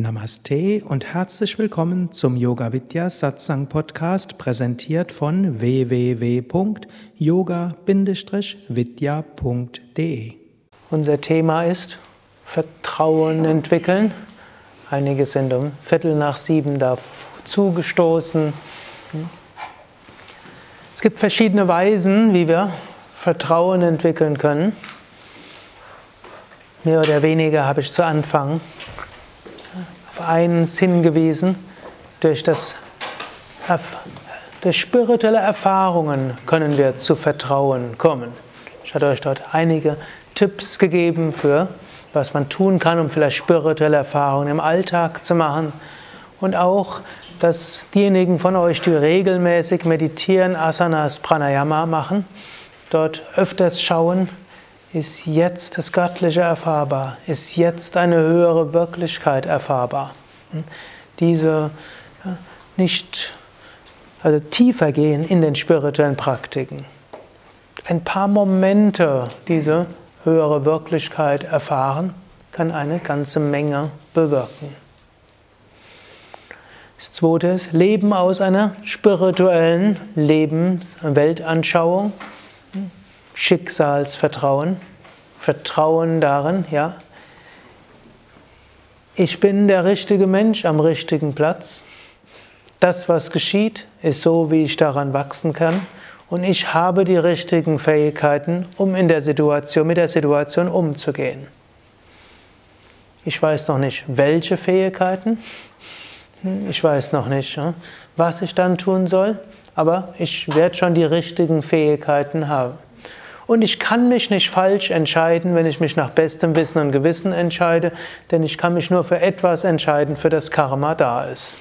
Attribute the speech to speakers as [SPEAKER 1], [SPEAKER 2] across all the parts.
[SPEAKER 1] Namaste und herzlich willkommen zum Yoga Vidya Satsang Podcast, präsentiert von www.yoga-vidya.de. Unser Thema ist Vertrauen entwickeln. Einige sind um Viertel nach sieben dazu gestoßen. Es gibt verschiedene Weisen, wie wir Vertrauen entwickeln können. Mehr oder weniger habe ich zu Anfang auf eins hingewiesen. Durch, das, durch spirituelle Erfahrungen können wir zu Vertrauen kommen. Ich hatte euch dort einige Tipps gegeben für, was man tun kann, um vielleicht spirituelle Erfahrungen im Alltag zu machen. Und auch, dass diejenigen von euch, die regelmäßig meditieren, Asanas, Pranayama machen, dort öfters schauen, ist jetzt das Göttliche erfahrbar, ist jetzt eine höhere Wirklichkeit erfahrbar. Hm? Diese nicht also tiefer gehen in den spirituellen Praktiken. Ein paar Momente diese höhere Wirklichkeit erfahren, kann eine ganze Menge bewirken. Das zweite ist Leben aus einer spirituellen Lebens- Weltanschauung. Schicksalsvertrauen, Vertrauen darin, ja, ich bin der richtige Mensch am richtigen Platz. Das, was geschieht, ist so, wie ich daran wachsen kann. Und ich habe die richtigen Fähigkeiten, um in der Situation, mit der Situation umzugehen. Ich weiß noch nicht, welche Fähigkeiten. Ich weiß noch nicht, was ich dann tun soll. Aber ich werde schon die richtigen Fähigkeiten haben. Und ich kann mich nicht falsch entscheiden, wenn ich mich nach bestem Wissen und Gewissen entscheide, denn ich kann mich nur für etwas entscheiden, für das Karma da ist.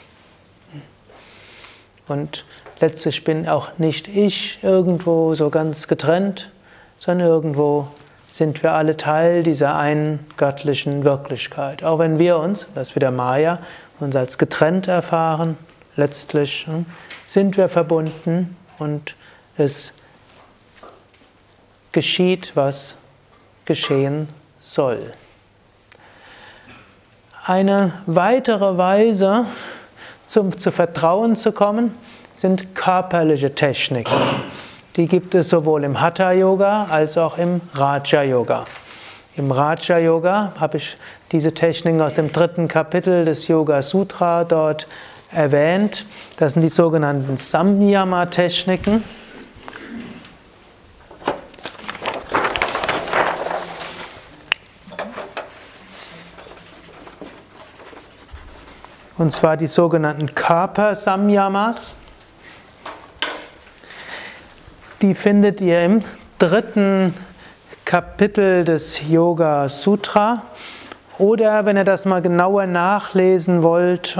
[SPEAKER 1] Und letztlich bin auch nicht ich irgendwo so ganz getrennt, sondern irgendwo sind wir alle Teil dieser einen göttlichen Wirklichkeit. Auch wenn wir uns, das ist wieder Maya, uns als getrennt erfahren, letztlich hm, sind wir verbunden und es geschieht, was geschehen soll. Eine weitere Weise, zum, zu Vertrauen zu kommen, sind körperliche Techniken. Die gibt es sowohl im Hatha Yoga als auch im Raja Yoga. Im Raja Yoga habe ich diese Techniken aus dem dritten Kapitel des Yoga Sutra dort erwähnt. Das sind die sogenannten Samyama und zwar die sogenannten Körper-Samyamas. Die findet ihr im dritten Kapitel des Yoga Sutra. Oder wenn ihr das mal genauer nachlesen wollt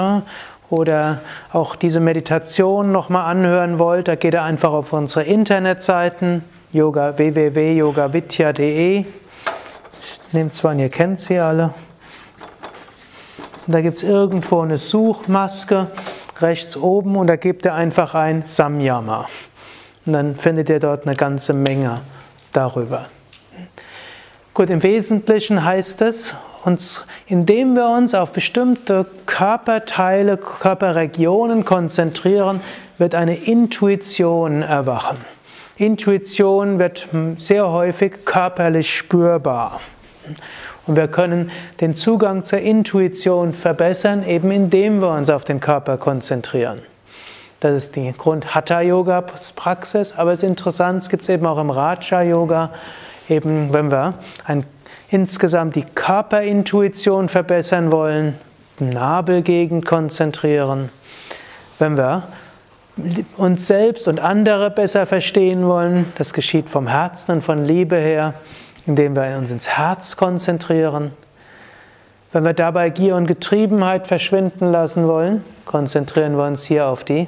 [SPEAKER 1] oder auch diese Meditation nochmal anhören wollt, da geht ihr einfach auf unsere Internetseiten yoga, www.yogavidya.de. Ich nehme zwar an, ihr kennt sie alle. Und da gibt es irgendwo eine Suchmaske rechts oben und da gebt ihr einfach ein Samyama. Und dann findet ihr dort eine ganze Menge darüber. Gut, im Wesentlichen heißt es, uns, indem wir uns auf bestimmte Körperteile, Körperregionen konzentrieren, wird eine Intuition erwachen. Intuition wird sehr häufig körperlich spürbar. Und wir können den Zugang zur Intuition verbessern, eben indem wir uns auf den Körper konzentrieren. Das ist die Grund-Hatha-Yoga-Praxis, aber es ist interessant, es gibt es eben auch im Raja-Yoga, eben wenn wir ein, insgesamt die Körperintuition verbessern wollen, Nabelgegend konzentrieren, wenn wir uns selbst und andere besser verstehen wollen, das geschieht vom Herzen und von Liebe her, indem wir uns ins Herz konzentrieren. Wenn wir dabei Gier und Getriebenheit verschwinden lassen wollen, konzentrieren wir uns hier auf die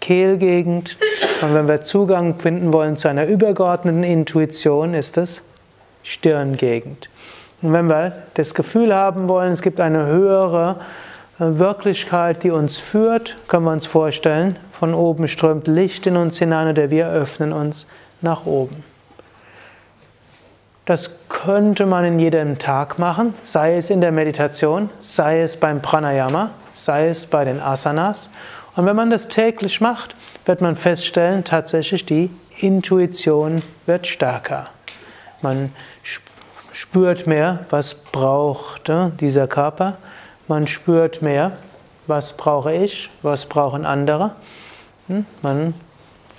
[SPEAKER 1] Kehlgegend. Und wenn wir Zugang finden wollen zu einer übergeordneten Intuition, ist es Stirngegend. Und wenn wir das Gefühl haben wollen, es gibt eine höhere äh, Wirklichkeit, die uns führt, können wir uns vorstellen, von oben strömt Licht in uns hinein oder wir öffnen uns nach oben. Das könnte man in jedem Tag machen, sei es in der Meditation, sei es beim Pranayama, sei es bei den Asanas. Und wenn man das täglich macht, wird man feststellen, tatsächlich die Intuition wird stärker. Man spürt mehr, was braucht äh, dieser Körper. Man spürt mehr, was brauche ich, was brauchen andere. Hm? Man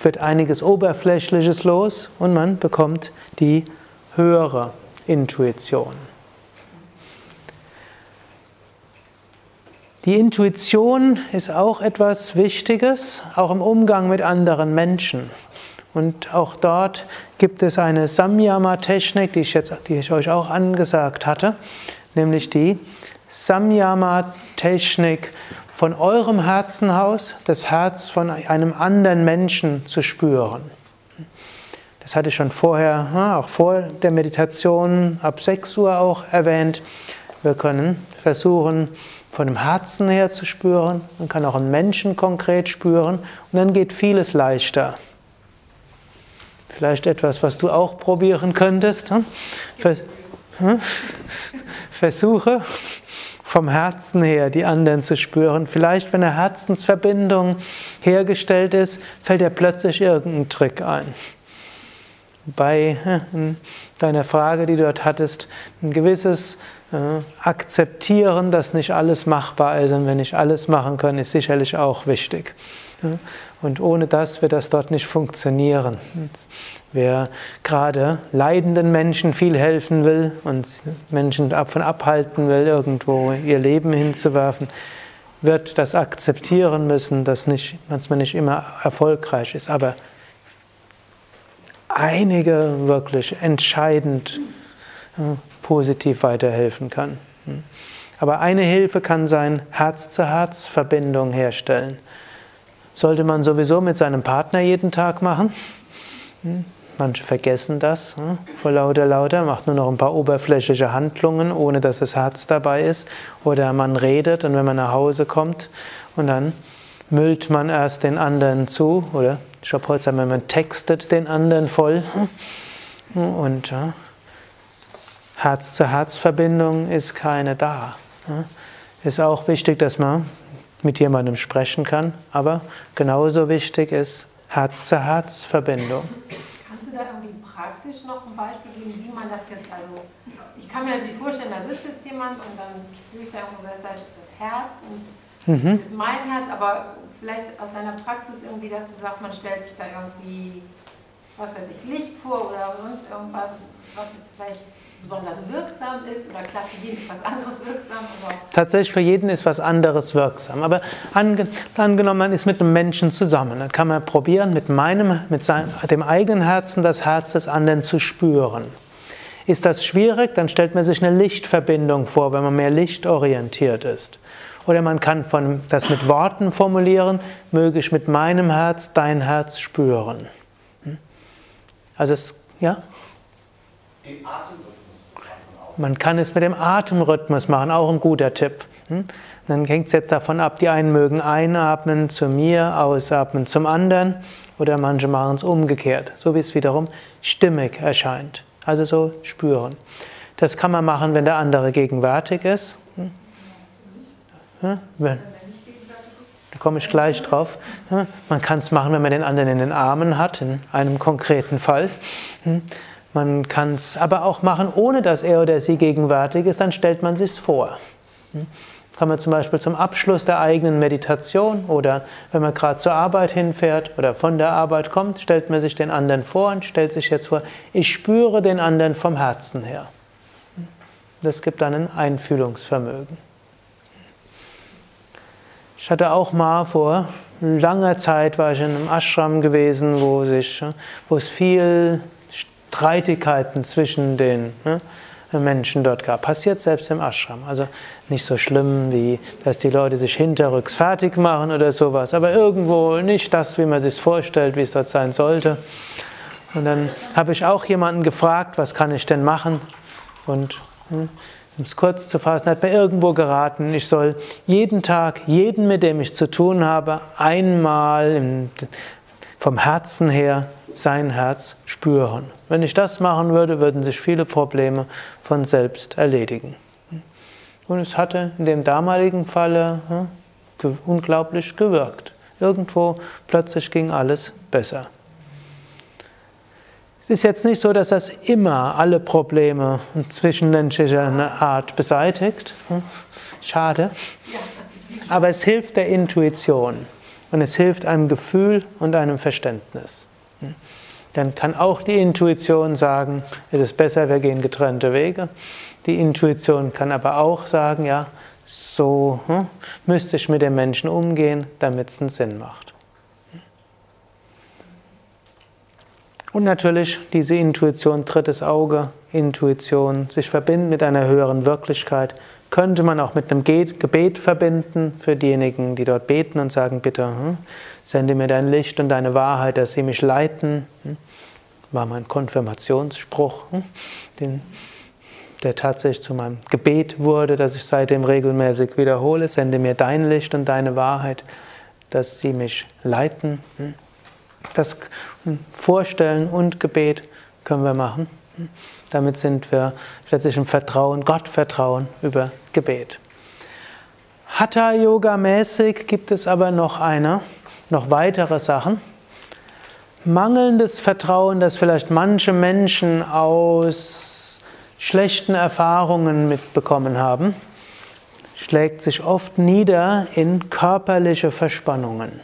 [SPEAKER 1] wird einiges Oberflächliches los und man bekommt die höhere Intuition. Die Intuition ist auch etwas Wichtiges, auch im Umgang mit anderen Menschen. Und auch dort gibt es eine Samyama-Technik, die, die ich euch auch angesagt hatte, nämlich die Samyama-Technik von eurem Herzenhaus, das Herz von einem anderen Menschen zu spüren. Das hatte ich schon vorher, auch vor der Meditation ab 6 Uhr auch erwähnt. Wir können versuchen, von dem Herzen her zu spüren. Man kann auch einen Menschen konkret spüren und dann geht vieles leichter. Vielleicht etwas, was du auch probieren könntest. Versuche vom Herzen her die anderen zu spüren. Vielleicht, wenn eine Herzensverbindung hergestellt ist, fällt dir plötzlich irgendein Trick ein bei deiner Frage, die du dort hattest, ein gewisses äh, Akzeptieren, dass nicht alles machbar ist und wenn nicht alles machen können, ist sicherlich auch wichtig. Und ohne das wird das dort nicht funktionieren. Wer gerade leidenden Menschen viel helfen will und Menschen davon abhalten will, irgendwo ihr Leben hinzuwerfen, wird das akzeptieren müssen, dass nicht, manchmal nicht immer erfolgreich ist. Aber einige wirklich entscheidend positiv weiterhelfen kann. Hm. Aber eine Hilfe kann sein, Herz-zu-Herz-Verbindung herstellen. Sollte man sowieso mit seinem Partner jeden Tag machen. Hm. Manche vergessen das hm, vor lauter lauter, macht nur noch ein paar oberflächliche Handlungen, ohne dass das Herz dabei ist. Oder man redet und wenn man nach Hause kommt und dann müllt man erst den anderen zu, oder wir, man textet den anderen voll. Und ja, Herz-zu-Herz-Verbindung ist keine da. Ja. Ist auch wichtig, dass man mit jemandem sprechen kann, aber genauso wichtig ist Herz-zu-Herz-Verbindung.
[SPEAKER 2] Kannst du da irgendwie praktisch noch ein Beispiel geben, wie man das jetzt, also ich kann mir natürlich vorstellen, da sitzt jetzt jemand und dann spüre ich da irgendwo, da ist das Herz und mhm. das ist mein Herz, aber vielleicht aus deiner Praxis irgendwie, dass du sagst, man stellt sich da irgendwie, was weiß ich, Licht vor oder sonst irgendwas, was jetzt vielleicht besonders wirksam ist oder klar, für jeden ist was anderes wirksam?
[SPEAKER 1] Tatsächlich für jeden ist was anderes wirksam. Aber ange, angenommen, man ist mit einem Menschen zusammen, dann kann man probieren, mit, meinem, mit seinem, dem eigenen Herzen das Herz des anderen zu spüren. Ist das schwierig, dann stellt man sich eine Lichtverbindung vor, wenn man mehr lichtorientiert ist. Oder man kann von, das mit Worten formulieren, möge ich mit meinem Herz dein Herz spüren. Hm? Also es, ja? Man kann es mit dem Atemrhythmus machen, auch ein guter Tipp. Hm? Dann hängt es jetzt davon ab, die einen mögen einatmen zu mir, ausatmen zum anderen oder manche machen es umgekehrt, so wie es wiederum stimmig erscheint. Also so spüren. Das kann man machen, wenn der andere gegenwärtig ist. Hm? Da komme ich gleich drauf. Man kann es machen, wenn man den anderen in den Armen hat, in einem konkreten Fall. Hm? Man kann es aber auch machen, ohne dass er oder sie gegenwärtig ist, dann stellt man sich vor. Hm? Kann man zum Beispiel zum Abschluss der eigenen Meditation oder wenn man gerade zur Arbeit hinfährt oder von der Arbeit kommt, stellt man sich den anderen vor und stellt sich jetzt vor, ich spüre den anderen vom Herzen her. Hm? Das gibt dann ein Einfühlungsvermögen. Ich hatte auch mal vor langer Zeit war ich in einem Ashram gewesen, wo, sich, wo es viel Streitigkeiten zwischen den ne, Menschen dort gab. Passiert selbst im Ashram. Also nicht so schlimm, wie dass die Leute sich hinterrücks fertig machen oder sowas, aber irgendwo nicht das, wie man sich vorstellt, wie es dort sein sollte. Und dann habe ich auch jemanden gefragt, was kann ich denn machen? Und hm, um es kurz zu fassen, hat mir irgendwo geraten, ich soll jeden Tag, jeden, mit dem ich zu tun habe, einmal im, vom Herzen her sein Herz spüren. Wenn ich das machen würde, würden sich viele Probleme von selbst erledigen. Und es hatte in dem damaligen Falle hm, unglaublich gewirkt. Irgendwo plötzlich ging alles besser. Es ist jetzt nicht so, dass das immer alle Probleme zwischenmenschlicher Art beseitigt. Hm, schade. Aber es hilft der Intuition und es hilft einem Gefühl und einem Verständnis. Hm. Dann kann auch die Intuition sagen, es ist besser, wir gehen getrennte Wege. Die Intuition kann aber auch sagen, ja, so hm, müsste ich mit dem Menschen umgehen, damit es einen Sinn macht. Und natürlich diese Intuition, drittes Auge, Intuition, sich verbinden mit einer höheren Wirklichkeit, könnte man auch mit einem Gebet verbinden für diejenigen, die dort beten und sagen, bitte hm, sende mir dein Licht und deine Wahrheit, dass sie mich leiten. Hm, war mein Konfirmationsspruch. Den der tatsächlich zu meinem Gebet wurde, das ich seitdem regelmäßig wiederhole. Sende mir dein Licht und deine Wahrheit, dass sie mich leiten. Das Vorstellen und Gebet können wir machen. Damit sind wir plötzlich im Vertrauen, Gott vertrauen über Gebet. Hatha Yoga mäßig gibt es aber noch eine, noch weitere Sachen. Mangelndes Vertrauen, das vielleicht manche Menschen aus schlechten Erfahrungen mitbekommen haben, schlägt sich oft nieder in körperliche Verspannungen.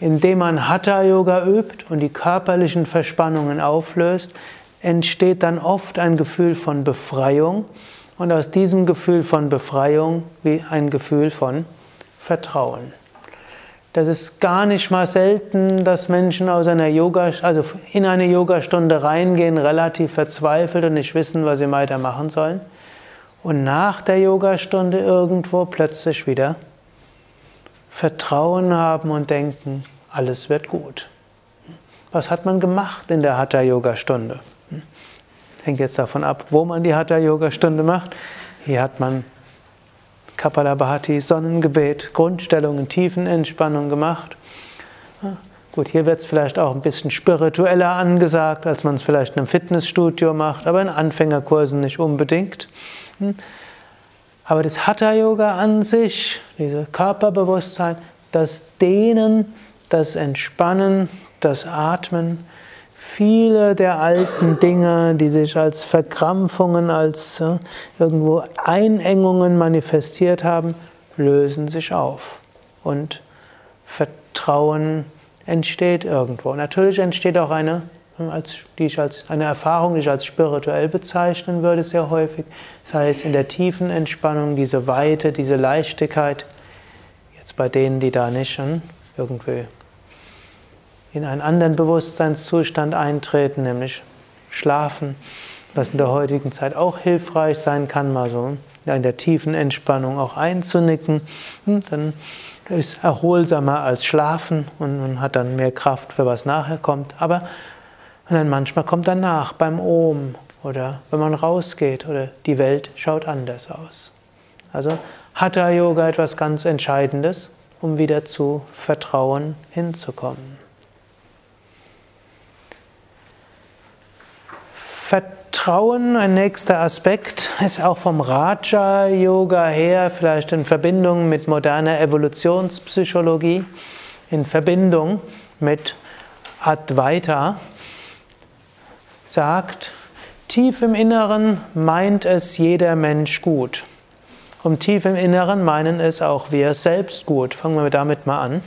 [SPEAKER 1] Indem man Hatha Yoga übt und die körperlichen Verspannungen auflöst, entsteht dann oft ein Gefühl von Befreiung und aus diesem Gefühl von Befreiung wie ein Gefühl von Vertrauen. Das ist gar nicht mal selten, dass Menschen aus einer Yoga, also in eine Yogastunde reingehen, relativ verzweifelt und nicht wissen, was sie weitermachen sollen. Und nach der Yogastunde irgendwo plötzlich wieder Vertrauen haben und denken, alles wird gut. Was hat man gemacht in der Hatha-Yoga-Stunde? Hängt jetzt davon ab, wo man die Hatha-Yoga-Stunde macht. Hier hat man Kapalabhati, Sonnengebet, Grundstellungen, Tiefenentspannung gemacht. Gut, hier wird es vielleicht auch ein bisschen spiritueller angesagt, als man es vielleicht in einem Fitnessstudio macht, aber in Anfängerkursen nicht unbedingt. Aber das Hatha-Yoga an sich, dieses Körperbewusstsein, das Dehnen, das Entspannen, das Atmen, viele der alten Dinge, die sich als Verkrampfungen, als äh, irgendwo Einengungen manifestiert haben, lösen sich auf. Und Vertrauen entsteht irgendwo. Natürlich entsteht auch eine, als, die ich als, eine Erfahrung, die ich als spirituell bezeichnen würde, sehr häufig. Das heißt, in der tiefen Entspannung, diese Weite, diese Leichtigkeit, jetzt bei denen, die da nicht hm, irgendwie in einen anderen Bewusstseinszustand eintreten, nämlich schlafen, was in der heutigen Zeit auch hilfreich sein kann, mal so in der tiefen Entspannung auch einzunicken. Hm, dann ist erholsamer als schlafen und man hat dann mehr Kraft für was nachher kommt. Aber und dann manchmal kommt danach beim Ohm oder wenn man rausgeht oder die Welt schaut anders aus. Also Hatha Yoga etwas ganz Entscheidendes, um wieder zu Vertrauen hinzukommen. Vertrauen, ein nächster Aspekt, ist auch vom Raja-Yoga her, vielleicht in Verbindung mit moderner Evolutionspsychologie, in Verbindung mit Advaita, sagt, tief im Inneren meint es jeder Mensch gut. Und tief im Inneren meinen es auch wir selbst gut. Fangen wir damit mal an.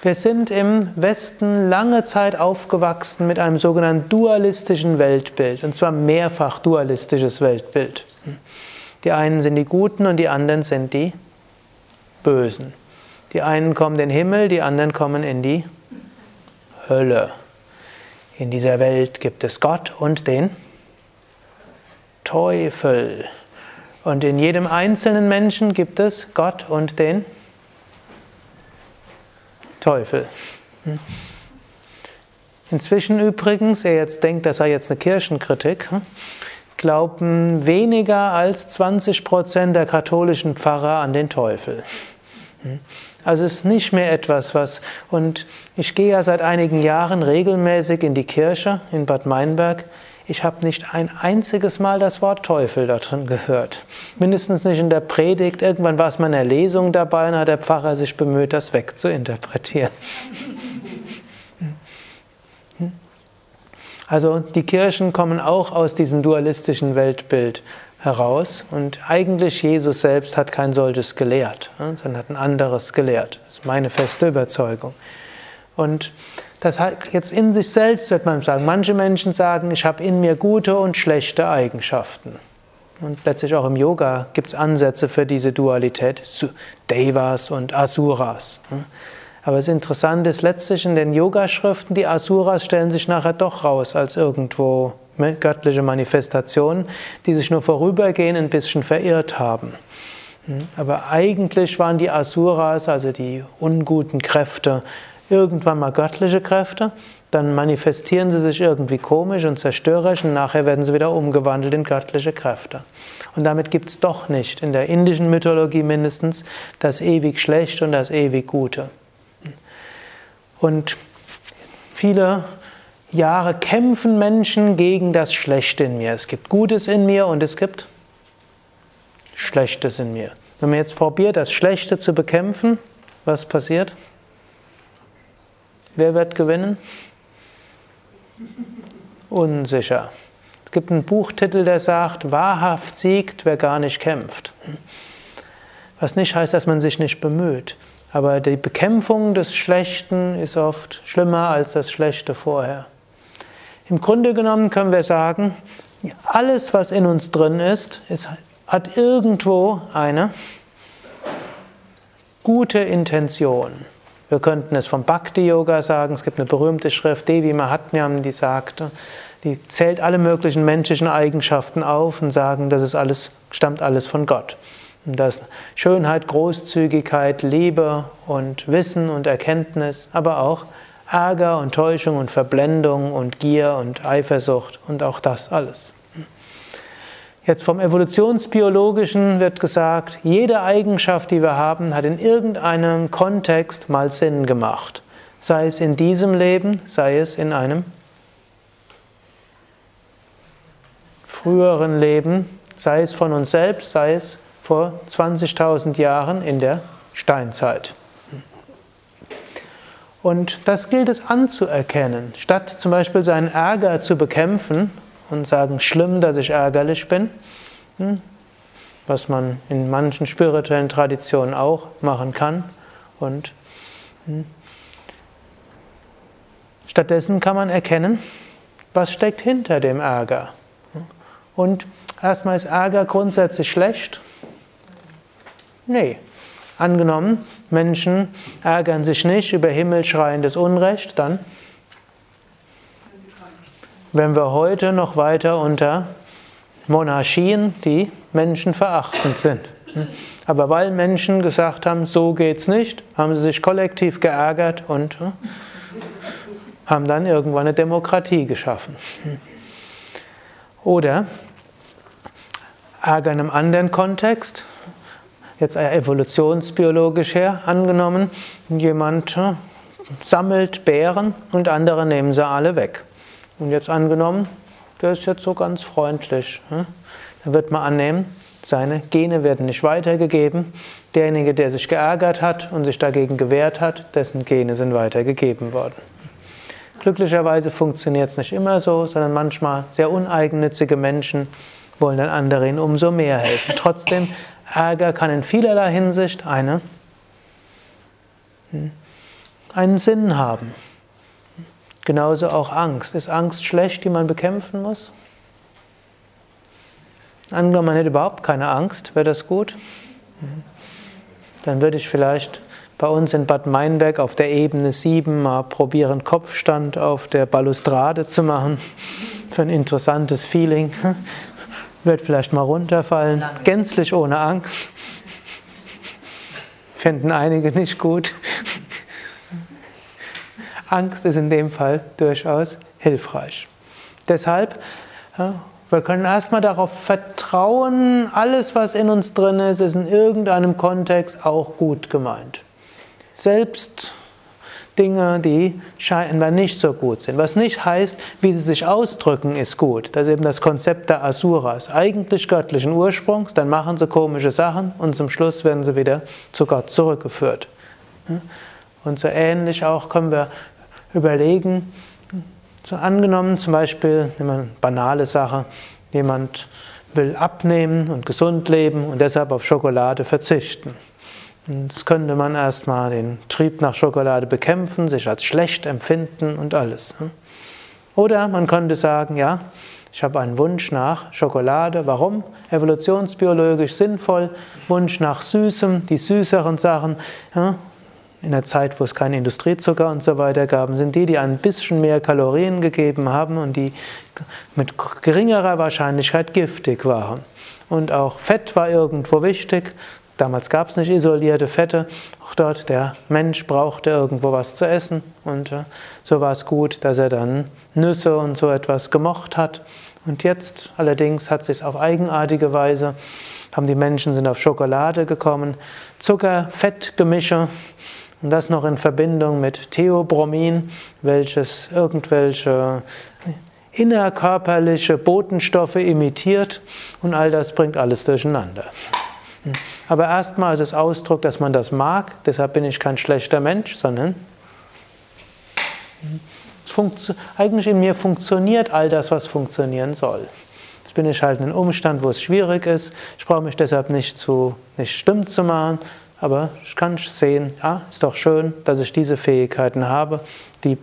[SPEAKER 1] Wir sind im Westen lange Zeit aufgewachsen mit einem sogenannten dualistischen Weltbild, und zwar mehrfach dualistisches Weltbild. Die einen sind die Guten und die anderen sind die Bösen. Die einen kommen in den Himmel, die anderen kommen in die Hölle. In dieser Welt gibt es Gott und den Teufel. Und in jedem einzelnen Menschen gibt es Gott und den Teufel. Hm. Inzwischen übrigens, er jetzt denkt, das sei jetzt eine Kirchenkritik, hm, glauben weniger als 20 Prozent der katholischen Pfarrer an den Teufel. Also es ist nicht mehr etwas, was. Und ich gehe ja seit einigen Jahren regelmäßig in die Kirche in Bad Meinberg. Ich habe nicht ein einziges Mal das Wort Teufel da drin gehört. Mindestens nicht in der Predigt. Irgendwann war es mal in der Lesung dabei und hat der Pfarrer sich bemüht, das wegzuinterpretieren. Also die Kirchen kommen auch aus diesem dualistischen Weltbild heraus und eigentlich Jesus selbst hat kein solches gelehrt, sondern hat ein anderes gelehrt. Das ist meine feste Überzeugung. Und das hat jetzt in sich selbst, wird man sagen, manche Menschen sagen, ich habe in mir gute und schlechte Eigenschaften. Und letztlich auch im Yoga gibt es Ansätze für diese Dualität, Devas und Asuras. Aber das Interessante ist letztlich in den Yoga-Schriften, die Asuras stellen sich nachher doch raus als irgendwo göttliche Manifestationen, die sich nur vorübergehend ein bisschen verirrt haben. Hm, aber eigentlich waren die Asuras, also die unguten Kräfte, irgendwann mal göttliche Kräfte, dann manifestieren sie sich irgendwie komisch und zerstörerisch und nachher werden sie wieder umgewandelt in göttliche Kräfte. Und damit gibt es doch nicht, in der indischen Mythologie mindestens, das ewig Schlechte und das ewig Gute. Und viele Jahre kämpfen Menschen gegen das Schlechte in mir. Es gibt Gutes in mir und es gibt Schlechtes in mir. Wenn man jetzt probiert, das Schlechte zu bekämpfen, was passiert? Wer wird gewinnen? Unsicher. Es gibt einen Buchtitel, der sagt, wahrhaft siegt, wer gar nicht kämpft. Was nicht heißt, dass man sich nicht bemüht. Aber die Bekämpfung des Schlechten ist oft schlimmer als das Schlechte vorher. Im Grunde genommen können wir sagen, alles, was in uns drin ist, ist hat irgendwo eine gute Intention. Wir könnten es vom Bhakti-Yoga sagen. Es gibt eine berühmte Schrift, Devi Mahatmyam, die sagt, die zählt alle möglichen menschlichen Eigenschaften auf und sagen, das ist alles, stammt alles von Gott. Und das Schönheit, Großzügigkeit, Liebe und Wissen und Erkenntnis, aber auch Ärger und Täuschung und Verblendung und Gier und Eifersucht und auch das alles. Jetzt vom Evolutionsbiologischen wird gesagt, jede Eigenschaft, die wir haben, hat in irgendeinem Kontext mal Sinn gemacht. Sei es in diesem Leben, sei es in einem früheren Leben, sei es von uns selbst, sei es vor 20.000 Jahren in der Steinzeit. Und das gilt es anzuerkennen. Statt zum Beispiel seinen Ärger zu bekämpfen und sagen, schlimm, dass ich ärgerlich bin, hm, was man in manchen spirituellen Traditionen auch machen kann. Und hm, stattdessen kann man erkennen, was steckt hinter dem Ärger. Und erstmal ist Ärger grundsätzlich schlecht. Nee, Angenommen, Menschen ärgern sich nicht über himmelschreiendes Unrecht, dann wenn wir heute noch weiter unter Monarchien, die menschenverachtend sind. Aber weil Menschen gesagt haben, so geht's nicht, haben sie sich kollektiv geärgert und hm, haben dann irgendwann eine Demokratie geschaffen. Oder Ärger in einem anderen Kontext, jetzt evolutionsbiologisch her angenommen, jemand äh, sammelt Beeren und andere nehmen sie alle weg. Und jetzt angenommen, der ist jetzt so ganz freundlich. Hm? Dann wird man annehmen, seine Gene werden nicht weitergegeben. Derjenige, der sich geärgert hat und sich dagegen gewehrt hat, dessen Gene sind weitergegeben worden. Glücklicherweise funktioniert es nicht immer so, sondern manchmal sehr uneigennützige Menschen wollen dann anderen umso mehr helfen. Trotzdem Ärger kann in vielerlei Hinsicht eine, hm, einen Sinn haben. Genauso auch Angst. Ist Angst schlecht, die man bekämpfen muss? Angenommen, man hätte überhaupt keine Angst, wäre das gut? Dann würde ich vielleicht bei uns in Bad Meinberg auf der Ebene 7 mal probieren, Kopfstand auf der Balustrade zu machen. Für ein interessantes Feeling wird vielleicht mal runterfallen, gänzlich ohne Angst. Finden einige nicht gut. Angst ist in dem Fall durchaus hilfreich. Deshalb Wir können erstmal darauf vertrauen, alles, was in uns drin ist, ist in irgendeinem Kontext auch gut gemeint. Selbst Dinge, die scheinbar nicht so gut sind. Was nicht heißt, wie sie sich ausdrücken, ist gut. Das ist eben das Konzept der Asuras. Eigentlich göttlichen Ursprungs, dann machen sie komische Sachen und zum Schluss werden sie wieder zu Gott zurückgeführt. Und so ähnlich auch können wir überlegen, so angenommen zum Beispiel, eine banale Sache, jemand will abnehmen und gesund leben und deshalb auf Schokolade verzichten. Das könnte man erstmal den Trieb nach Schokolade bekämpfen, sich als schlecht empfinden und alles. Ne? Oder man könnte sagen, ja, ich habe einen Wunsch nach Schokolade. Warum? Evolutionsbiologisch sinnvoll. Wunsch nach Süßem, die süßeren Sachen. Ja, in der Zeit, wo es keinen Industriezucker und so weiter gab, sind die, die ein bisschen mehr Kalorien gegeben haben und die mit geringerer Wahrscheinlichkeit giftig waren. Und auch Fett war irgendwo wichtig. Damals gab es nicht isolierte Fette. Auch dort, der Mensch brauchte irgendwo was zu essen. Und äh, so war es gut, dass er dann Nüsse und so etwas gemocht hat. Und jetzt allerdings hat sich auf eigenartige Weise, haben die Menschen sind auf Schokolade gekommen, Zucker, Fettgemische und das noch in Verbindung mit Theobromin, welches irgendwelche innerkörperliche Botenstoffe imitiert und all das bringt alles durcheinander. Aber erstmal ist es Ausdruck, dass man das mag, deshalb bin ich kein schlechter Mensch, sondern eigentlich in mir funktioniert all das, was funktionieren soll. Jetzt bin ich halt in einem Umstand, wo es schwierig ist. Ich brauche mich deshalb nicht zu nicht stimmt zu machen, aber ich kann sehen, ja, ist doch schön, dass ich diese Fähigkeiten habe, die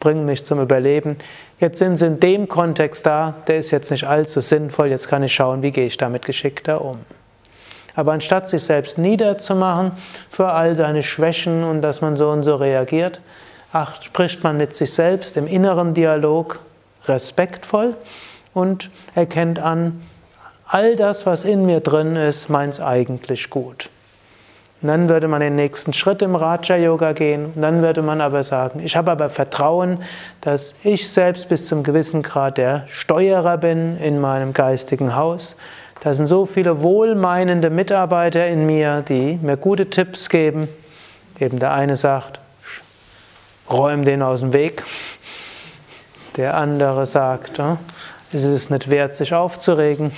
[SPEAKER 1] bringen mich zum Überleben. Jetzt sind sie in dem Kontext da, der ist jetzt nicht allzu sinnvoll, jetzt kann ich schauen, wie gehe ich damit geschickter um. Aber anstatt sich selbst niederzumachen für all seine Schwächen und dass man so und so reagiert, ach, spricht man mit sich selbst im inneren Dialog respektvoll und erkennt an, all das, was in mir drin ist, meint es eigentlich gut. Und dann würde man den nächsten Schritt im Raja Yoga gehen. Und dann würde man aber sagen, ich habe aber Vertrauen, dass ich selbst bis zum gewissen Grad der Steuerer bin in meinem geistigen Haus. Da sind so viele wohlmeinende Mitarbeiter in mir, die mir gute Tipps geben. Eben der eine sagt, räum den aus dem Weg. Der andere sagt, es ist nicht wert, sich aufzuregen.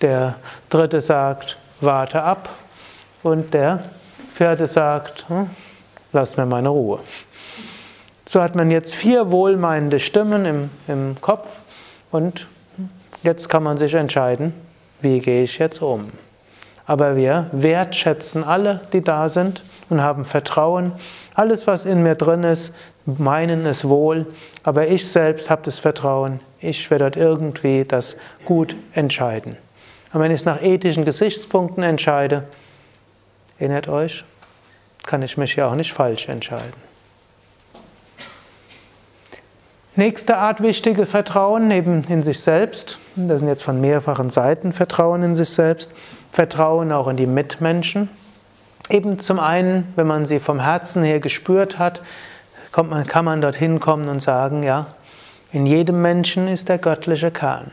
[SPEAKER 1] Der dritte sagt, warte ab. Und der vierte sagt, hm, lass mir meine Ruhe. So hat man jetzt vier wohlmeinende Stimmen im, im Kopf und jetzt kann man sich entscheiden, wie gehe ich jetzt um. Aber wir wertschätzen alle, die da sind und haben Vertrauen. Alles, was in mir drin ist, meinen es wohl, aber ich selbst habe das Vertrauen, ich werde dort irgendwie das gut entscheiden. Und wenn ich es nach ethischen Gesichtspunkten entscheide, Erinnert euch, kann ich mich ja auch nicht falsch entscheiden. Nächste Art wichtige Vertrauen neben in sich selbst, das sind jetzt von mehrfachen Seiten Vertrauen in sich selbst, Vertrauen auch in die Mitmenschen. Eben zum einen, wenn man sie vom Herzen her gespürt hat, man, kann man dorthin kommen und sagen, ja, in jedem Menschen ist der göttliche Kern.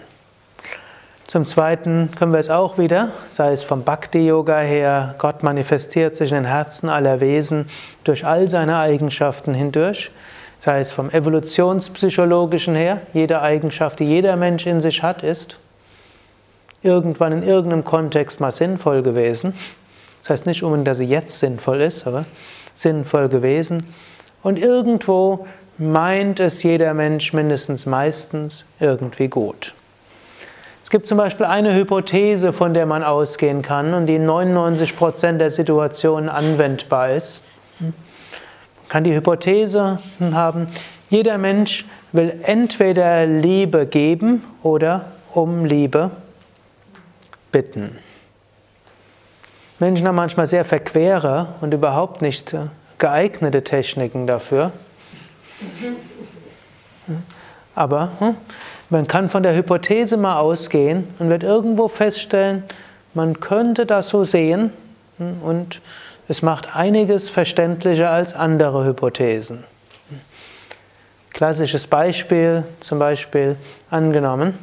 [SPEAKER 1] Zum Zweiten können wir es auch wieder, sei es vom Bhakti-Yoga her, Gott manifestiert sich in den Herzen aller Wesen durch all seine Eigenschaften hindurch, sei es vom evolutionspsychologischen her, jede Eigenschaft, die jeder Mensch in sich hat, ist irgendwann in irgendeinem Kontext mal sinnvoll gewesen. Das heißt nicht unbedingt, dass sie jetzt sinnvoll ist, aber sinnvoll gewesen. Und irgendwo meint es jeder Mensch mindestens meistens irgendwie gut. Es gibt zum Beispiel eine Hypothese, von der man ausgehen kann und die in 99% der Situationen anwendbar ist. Kann die Hypothese haben, jeder Mensch will entweder Liebe geben oder um Liebe bitten. Menschen haben manchmal sehr verquere und überhaupt nicht geeignete Techniken dafür. Aber hm, man kann von der Hypothese mal ausgehen und wird irgendwo feststellen, man könnte das so sehen hm, und es macht einiges verständlicher als andere Hypothesen. Klassisches Beispiel, zum Beispiel angenommen,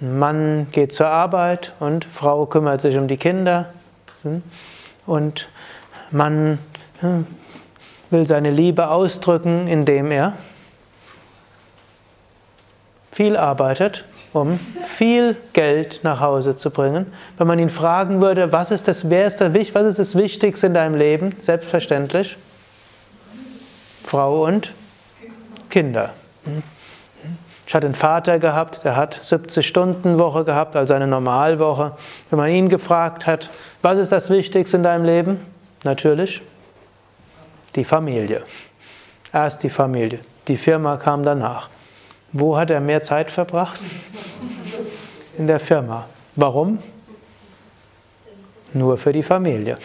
[SPEAKER 1] Mann geht zur Arbeit und Frau kümmert sich um die Kinder. Hm? Und Mann hm, will seine Liebe ausdrücken, indem er viel arbeitet, um viel Geld nach Hause zu bringen. Wenn man ihn fragen würde, was ist das, wer ist das, was ist das Wichtigste in deinem Leben? Selbstverständlich Frau und Kinder. Ich hatte einen Vater gehabt, der hat 70-Stunden-Woche gehabt, also eine Normalwoche. Wenn man ihn gefragt hat, was ist das Wichtigste in deinem Leben? Natürlich die Familie. Erst die Familie. Die Firma kam danach. Wo hat er mehr Zeit verbracht? In der Firma. Warum? Nur für die Familie.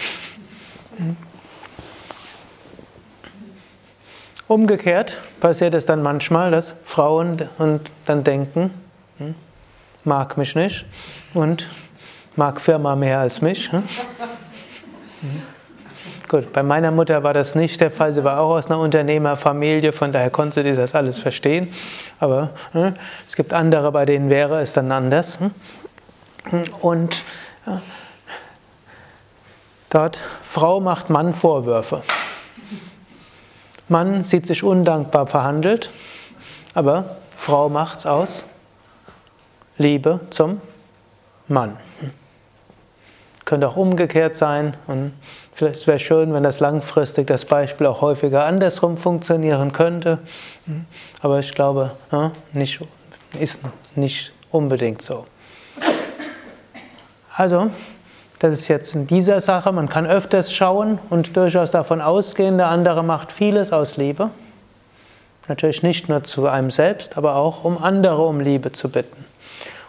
[SPEAKER 1] Umgekehrt passiert es dann manchmal, dass Frauen und dann denken, hm, mag mich nicht und mag Firma mehr als mich. Hm? Gut, bei meiner Mutter war das nicht der Fall. Sie war auch aus einer Unternehmerfamilie, von daher konnte sie das alles verstehen. Aber äh, es gibt andere, bei denen wäre es dann anders. Hm? Und äh, dort, Frau macht Mann Vorwürfe. Mann sieht sich undankbar verhandelt, aber Frau macht's aus Liebe zum Mann. Könnte auch umgekehrt sein und vielleicht wäre es schön, wenn das langfristig das Beispiel auch häufiger andersrum funktionieren könnte. Aber ich glaube, nicht, ist nicht unbedingt so. Also, das ist jetzt in dieser Sache, man kann öfters schauen und durchaus davon ausgehen, der andere macht vieles aus Liebe. Natürlich nicht nur zu einem selbst, aber auch um andere um Liebe zu bitten.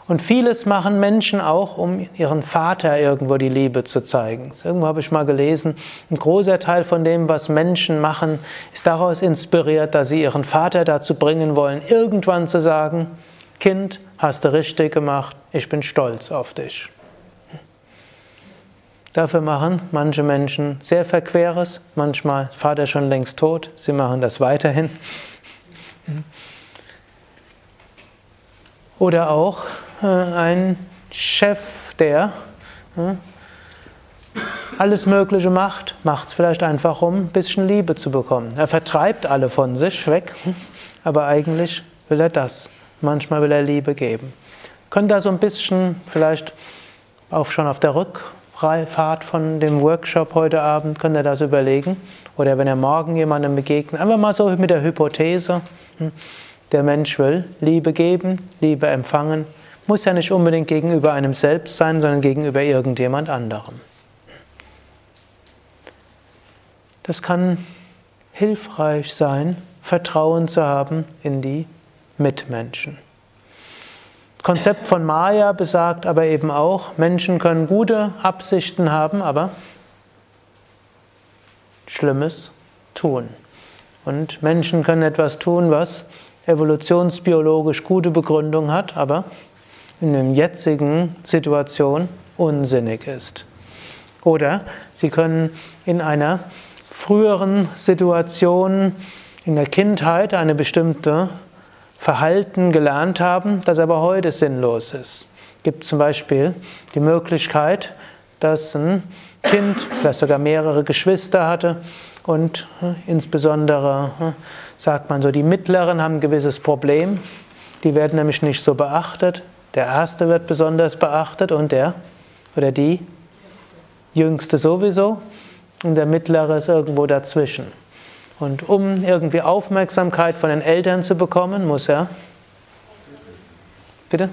[SPEAKER 1] Und vieles machen Menschen auch, um ihren Vater irgendwo die Liebe zu zeigen. Irgendwo habe ich mal gelesen, ein großer Teil von dem, was Menschen machen, ist daraus inspiriert, dass sie ihren Vater dazu bringen wollen, irgendwann zu sagen, Kind, hast du richtig gemacht, ich bin stolz auf dich. Dafür machen manche Menschen sehr Verqueres, manchmal Vater schon längst tot, sie machen das weiterhin. Oder auch ein Chef, der äh, alles Mögliche macht, macht es vielleicht einfach, um ein bisschen Liebe zu bekommen. Er vertreibt alle von sich weg, aber eigentlich will er das. Manchmal will er Liebe geben. Könnt ihr so ein bisschen vielleicht auch schon auf der Rückfahrt von dem Workshop heute Abend, könnt ihr das überlegen? Oder wenn ihr morgen jemandem begegnet, einfach mal so mit der Hypothese, hm, der Mensch will Liebe geben, Liebe empfangen, muss ja nicht unbedingt gegenüber einem selbst sein, sondern gegenüber irgendjemand anderem. Das kann hilfreich sein, Vertrauen zu haben in die Mitmenschen. Das Konzept von Maya besagt aber eben auch, Menschen können gute Absichten haben, aber Schlimmes tun. Und Menschen können etwas tun, was evolutionsbiologisch gute Begründung hat, aber in der jetzigen Situation unsinnig ist. Oder sie können in einer früheren Situation in der Kindheit eine bestimmte Verhalten gelernt haben, das aber heute sinnlos ist. Es gibt zum Beispiel die Möglichkeit, dass ein Kind vielleicht sogar mehrere Geschwister hatte und äh, insbesondere äh, sagt man so, die Mittleren haben ein gewisses Problem, die werden nämlich nicht so beachtet, der erste wird besonders beachtet und der oder die jüngste sowieso und der mittlere ist irgendwo dazwischen. Und um irgendwie Aufmerksamkeit von den Eltern zu bekommen, muss er, bitte,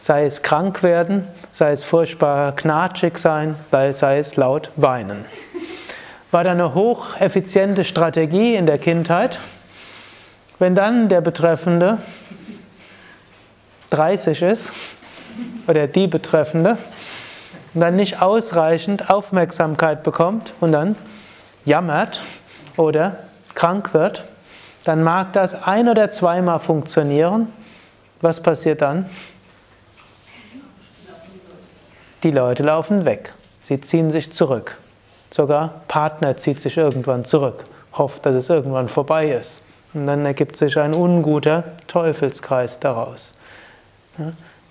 [SPEAKER 1] sei es krank werden, sei es furchtbar knatschig sein, sei es laut weinen. War da eine hocheffiziente Strategie in der Kindheit. Wenn dann der Betreffende 30 ist oder die Betreffende und dann nicht ausreichend Aufmerksamkeit bekommt und dann jammert oder krank wird, dann mag das ein oder zweimal funktionieren. Was passiert dann? Die Leute laufen weg. Sie ziehen sich zurück. Sogar Partner zieht sich irgendwann zurück, hofft, dass es irgendwann vorbei ist. Und dann ergibt sich ein unguter Teufelskreis daraus.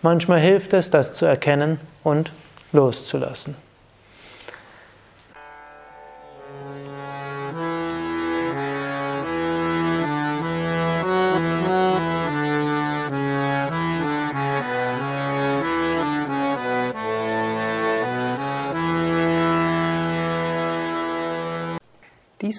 [SPEAKER 1] Manchmal hilft es, das zu erkennen und loszulassen.